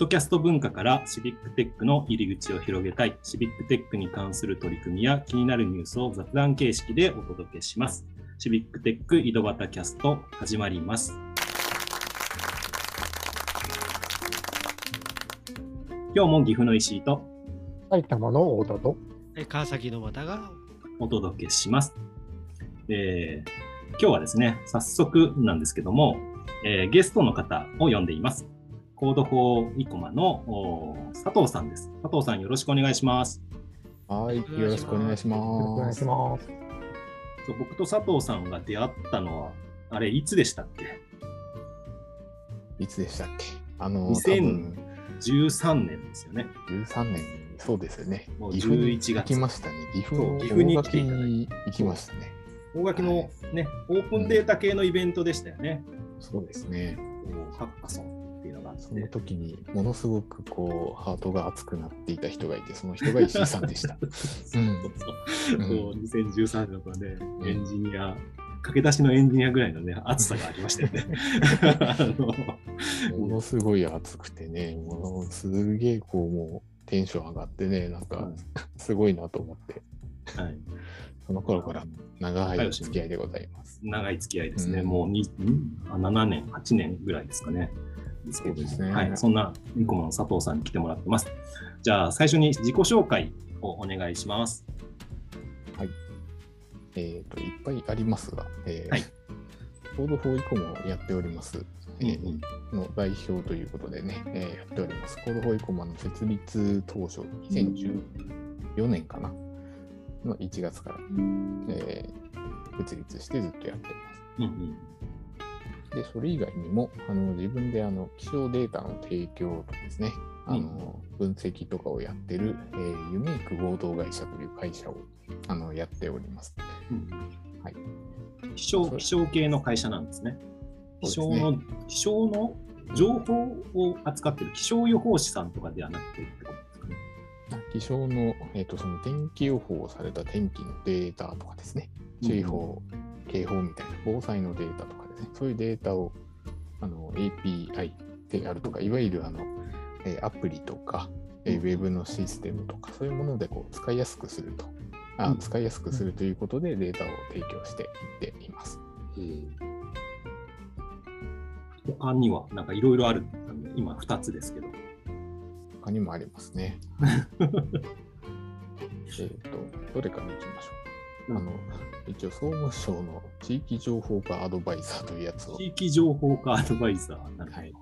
ドキャスト文化からシビックテックの入り口を広げたい、シビックテックに関する取り組みや気になるニュースを雑談形式でお届けします。シビックテック井戸端キャスト始まります。今日も岐阜の石井と埼玉の太田とえ川崎の又がお届けします。えー今日はですね、早速なんですけども、えーゲストの方を呼んでいます。コードフォーイコマのお佐藤さんです。佐藤さんよろしくお願いします。はい、よろしくお願いしよろしくお願います。します。そう僕と佐藤さんが出会ったのは、あれ、いつでしたっけ？いつでしたっけ？あの、2000多分 ?13 年ですよね。13年に、そうですよねもう。岐阜に11月行きましたね。岐阜岐阜に来ていただいてに行きましたね。大垣のね、オープンデータ系のイベントでしたよね。そうですね。ハッカソンっていうのがあって。その時にものすごくこうハートが熱くなっていた人がいて、その人が石井さんでした。そ うそうそう。うん。こう2013年の頃ね、エンジニア、駆け出しのエンジニアぐらいのね、熱さがありましたよね。ものすごい熱くてね、ものすげえこうもうテンション上がってね、なんかすごいなと思って、はい、その頃から長い付き合いでございます。長い付き合いですね、うん。もうにん？あ7年、8年ぐらいですかね。ですけどねはい、そんな生駒の佐藤さんに来てもらってます。じゃあ、最初に自己紹介をお願いします。えっ、と、いっぱいありますが、えーはい Code for Ikoma をやっております、えーうんの代表ということでね、えーやっております。 Code for Ikoma の設立当初、2014年かな、の1月から、えー設立してずっとやってます。うんうんで、それ以外にも、あの自分であの気象データの提供とですね、あの分析とかをやってる、えーユメイク合同会社という会社をあのやっております。うんはい気象気象系の会社なんですね。気象の気象の情報を扱ってる気象予報士さんとかではなくてってことですかね。気象の,、えー、とその天気予報された天気のデータとかですね、注意報、警報みたいな防災のデータとかね、そういうデータをあの API であるとか、いわゆるあの、えーアプリとか、えウェブのシステムとか、そういうものでこう使いやすくすると、あうん使いやすくするということでデータを提供していっています。他にはなんかいろいろある。今2つですけど。他にもありますね。えっと、どれからいきましょう？あの一応、総務省の地域情報化アドバイザーというやつを。地域情報化アドバイザー。なるほど。はい。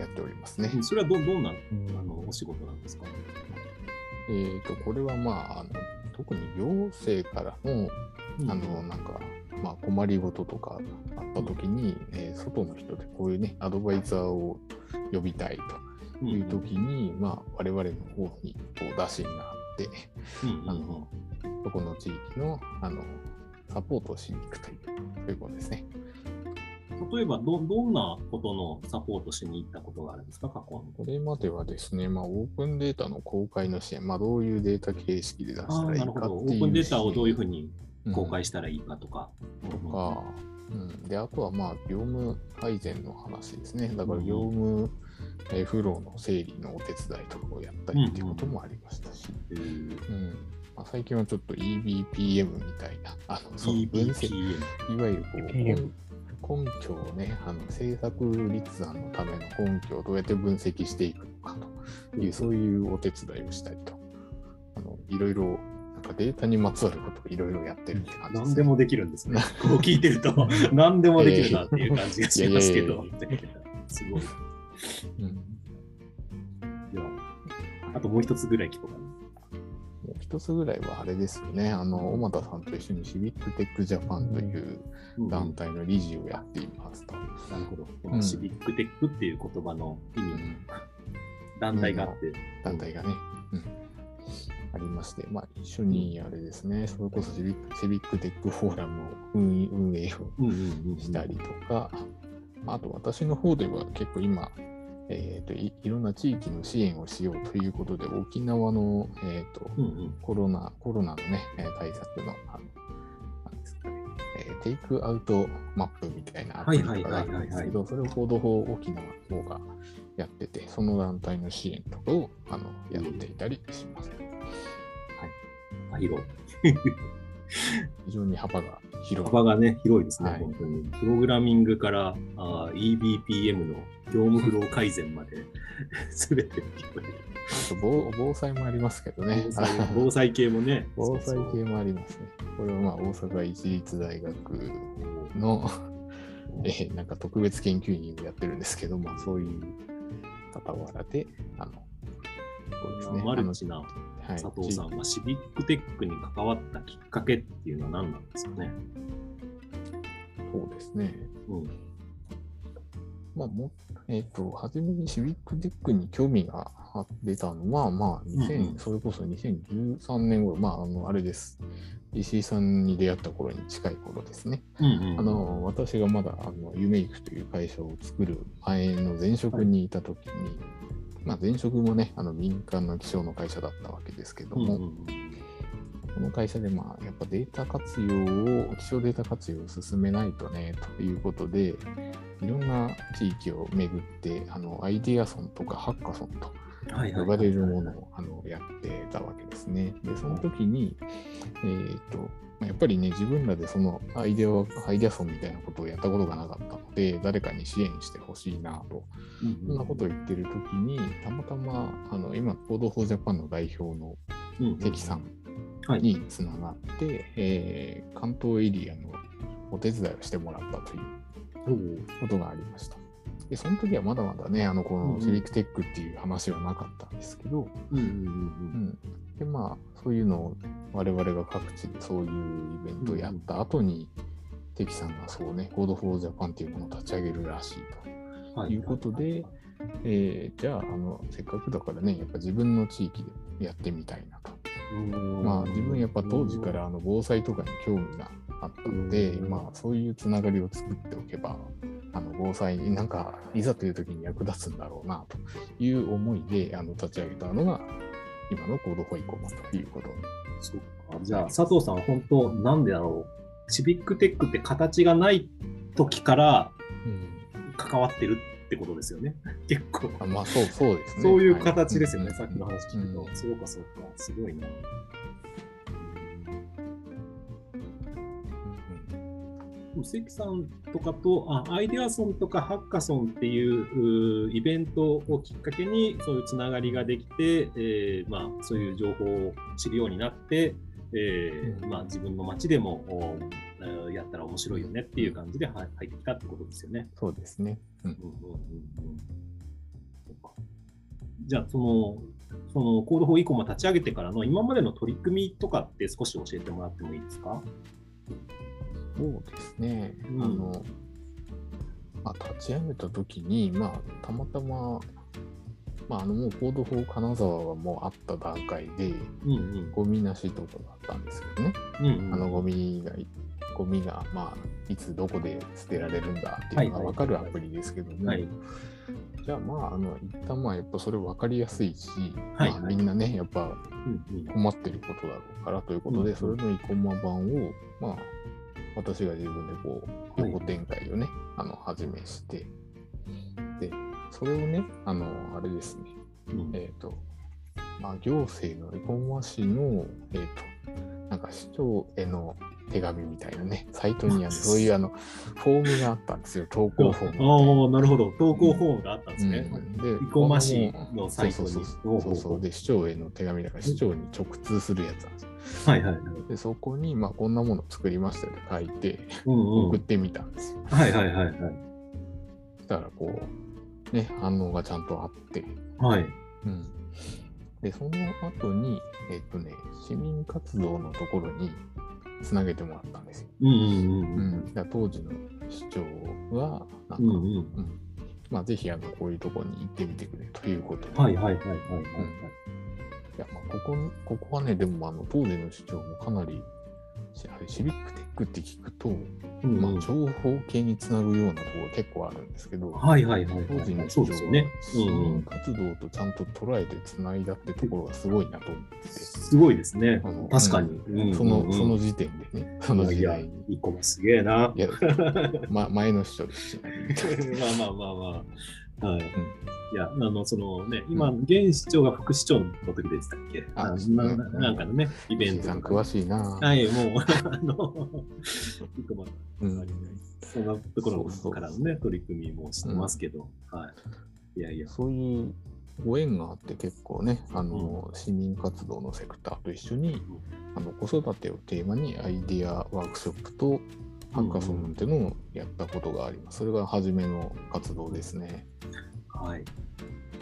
やっておりますね。うんそれはどどんなあのお仕事なんですか？えっと、これはまあ、あの特に行政からの、あの、なんか、まあ、困りごととかあったときに、えー外の人でこういうね、アドバイザーを呼びたいというときに、まあ、我々の方にこう打診があって、うんうんあの、そこの地域の、あの、サポートをしに行くという、そういうことですね。例えばど、どんなことのサポートしに行ったことがあるんですか、過去これまではですね、まあ、オープンデータの公開の支援、まあ、どういうデータ形式で出したらいい。かっていうオープンデータをどういうふうにに公開したらいいかとか。とか、うん、で、あとはまあ、業務改善の話ですね。だから業務、えーフローの整理のお手伝いとかをやったりっていうこともありましたし、うんうん。うんまあ、最近はちょっと EBPM みたいな、あのその分析。いわゆるこう EBPM 根根拠をね、あの政策立案のための根拠をどうやって分析していくのかという、そういうお手伝いをしたりと、あのいろいろ、なんかデータにまつわることをいろいろやってるって感じ何でもできるんですね。こう聞いてると、何でもできるなっていう感じがしますけど。すごい。うんでは、あともう一つぐらい聞こうかな。もう一つぐらいはあれですよね、あの、小俣さんと一緒にシビックテックジャパンという団体の理事をやっていますと。なるほど。このうん。シビックテックっていう言葉の意味、うん。団体があって、団体がね、うん、ありまして、まあ、一緒にあれですね、それこそシビックシビックテックフォーラムを運営をしたりとか、あと私の方では結構今、えーとい、いろんな地域の支援をしようということで、沖縄の、えーとうんうんコロナコロナの、ね、えー対策のあのですかねえーテイクアウトマップみたいなアプリとかがあるんですけど、それをコード法沖縄の方がやってて、その団体の支援とかをあのやっていたりします。あ広い。非常に幅が広い。幅がね、広いですね、はい本当に。プログラミングからあー EBPM の業務フロー改善まで、すべて。あと防防災もありますけどね防。災系もね。防災系もありますね。これはまあ大阪市立大学の、えーなんか特別研究員をやってるんですけど、まあそういう傍らで、あの、そうですね。マルチな佐藤さんはシビックテックに関わったきっかけっていうのは何なんですかね。そうですね。うん。まあ、もえっ、と、初めにシビックテックに興味が出たのは、まあ、2000うんうんそれこそ2013年頃、まあ、あの、あれです。石井さんに出会った頃に近い頃ですね。うんうんあの、私がまだ、あの、ユメイクという会社を作る前の前職にいた時に、まあ、前職もね、あの、民間の気象の会社だったわけですけども、うんうんこの会社で、まあ、やっぱデータ活用を、気象データ活用を進めないとね、ということで、いろんな地域を巡って、あの、アイデアソンとかハッカソンとはいはい呼ばれるものをあのやってたわけですね。で、その時に、えーっと、まあやっぱりね、自分らでそのアイデアは、アイデアソンみたいなことをやったことがなかったので、誰かに支援してほしいなと、うんそんなことを言ってる時に、たまたま、あの、今、 Code for Japan の代表のうんうん。関さんはい。につながって、えー関東エリアのお手伝いをしてもらったということがありました。で、その時はまだまだね、あの、こうんうん。のシビックテックっていう話はなかったんですけど、うんうんうん、でまあそういうのを我々が各地でそういうイベントをやった後に、関さんがそうね、 Code for Japan っていうものを立ち上げるらしいと。いうことで、えーじゃああの、せっかくだからね、やっぱ自分の地域でやってみたいなと。まあ自分やっぱ当時からあの防災とかに興味があったので、うんまあそういうつながりを作っておけば、あの防災になんかいざという時に役立つんだろうなという思いであの立ち上げたのが今のコードホイコマということ。そうか。じゃあ、佐藤さんは本当、なんでだろう。シビックテックって形がない時から関わってるってことですよね。結構。あまあそうそうですね。そういう形ですよね、はいさっきの話聞くと。うんそうか、そうか。すごいな。関さんとかとあアイデアソンとかハッカソンっていううイベントをきっかけにそういうつながりができて、えーまあ、そういう情報を知るようになって、えーうん。まあ、自分の街でもやったら面白いよねっていう感じで入入ってきたってことですよね。そうですね。うん。うんうんうんじゃあその、その Code for Ikoma 立ち上げてからの今までの取り組みとかって少し教えてもらってもいいですか？そうですね。うん。あの、まあ、立ち上げた時に、まあ、たまたま、まあ、あの、もう Code for 金沢はもうあった段階で、うんうん。ゴミなしとかだったんですけどね。うんうん。あの、ゴミが、ゴミが、まあ、いつどこで捨てられるんだっていうのが分かるアプリですけども、はい。じゃあまあ、あの、一旦まあ、やっぱそれ分かりやすいし、はいまあ、みんなね、やっぱうんうん。困ってることだろうからということで、うん。それの生駒版を、まあ、私が自分でこう、はい。横展開をね、あの、始めして、で、それをね、あの、あれですね、うん。えっ、と、まあ、行政の生駒市の、えっ、と、なんか市長への手紙みたいなね、サイトにあの、そういうあの、フォームがあったんですよ、投稿フォーム。ああ、なるほど。投稿フォームがあったんですね。うん。で、生駒市のサイトにそうそうそう。そうそうで、市長への手紙だから、市長に直通するやつなんですよ。はいはい。で、そこに、まあ、こんなもの作りましたって書いて、うんうん送ってみたんですよ。はいはいはいはい。そしたら、こう、ね、反応がちゃんとあって、はい。うん。で、その後に、えっとね、市民活動のところにつなげてもらったんですよ。うんうんううんん。だ当時の市長は、なんか、うん。うんうん。うんまあ、ぜひ、あの、こういうところに行ってみてくれということで。はいはいはいはいはい。いや、まあ、ここ、ここはね、でも、あの、当時の市長もかなり、しあれシビックテックって聞くと、うんうんまあ、情報系につなぐようなところ結構あるんですけど、はいはいはいはい当時の市長はそうですよね。市うんうん民活動とちゃんと捉えてつないだってところがすごいなと思ってて、すごいですねあの。確かに。うんその、その時時点でね、その時代に。一個もすげえな。いや、ま、前の市長ですし、まあまあまあまあ。はい。いや、あの、そのね、今、現市長が副市長の時でしたっけ？あなななんかのね、イベント詳しいな。はい、もう、あの、まうん。そんなところからのね、取り組みもしてますけど、はい。いやいや、そういうご縁があって結構ね、あの、市民活動のセクターと一緒に、あの子育てをテーマにアイデアワークショップとハッカソンっていうのをやったことがあります。それが初めの活動ですね。はい。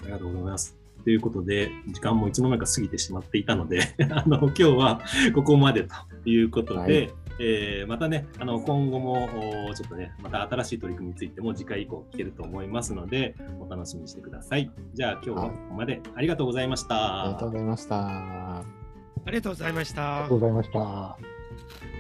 ありがとうございます。ということで、時間もいつの間にか過ぎてしまっていたので、あの今日はここまでということで、はいえーまたね、あの今後もおちょっとね、また新しい取り組みについても次回以降聞けると思いますので、お楽しみにしてください。じゃあ今日はここまでありがとうございました。ありがとうございました。ありがとうございましたありがとう。ございました。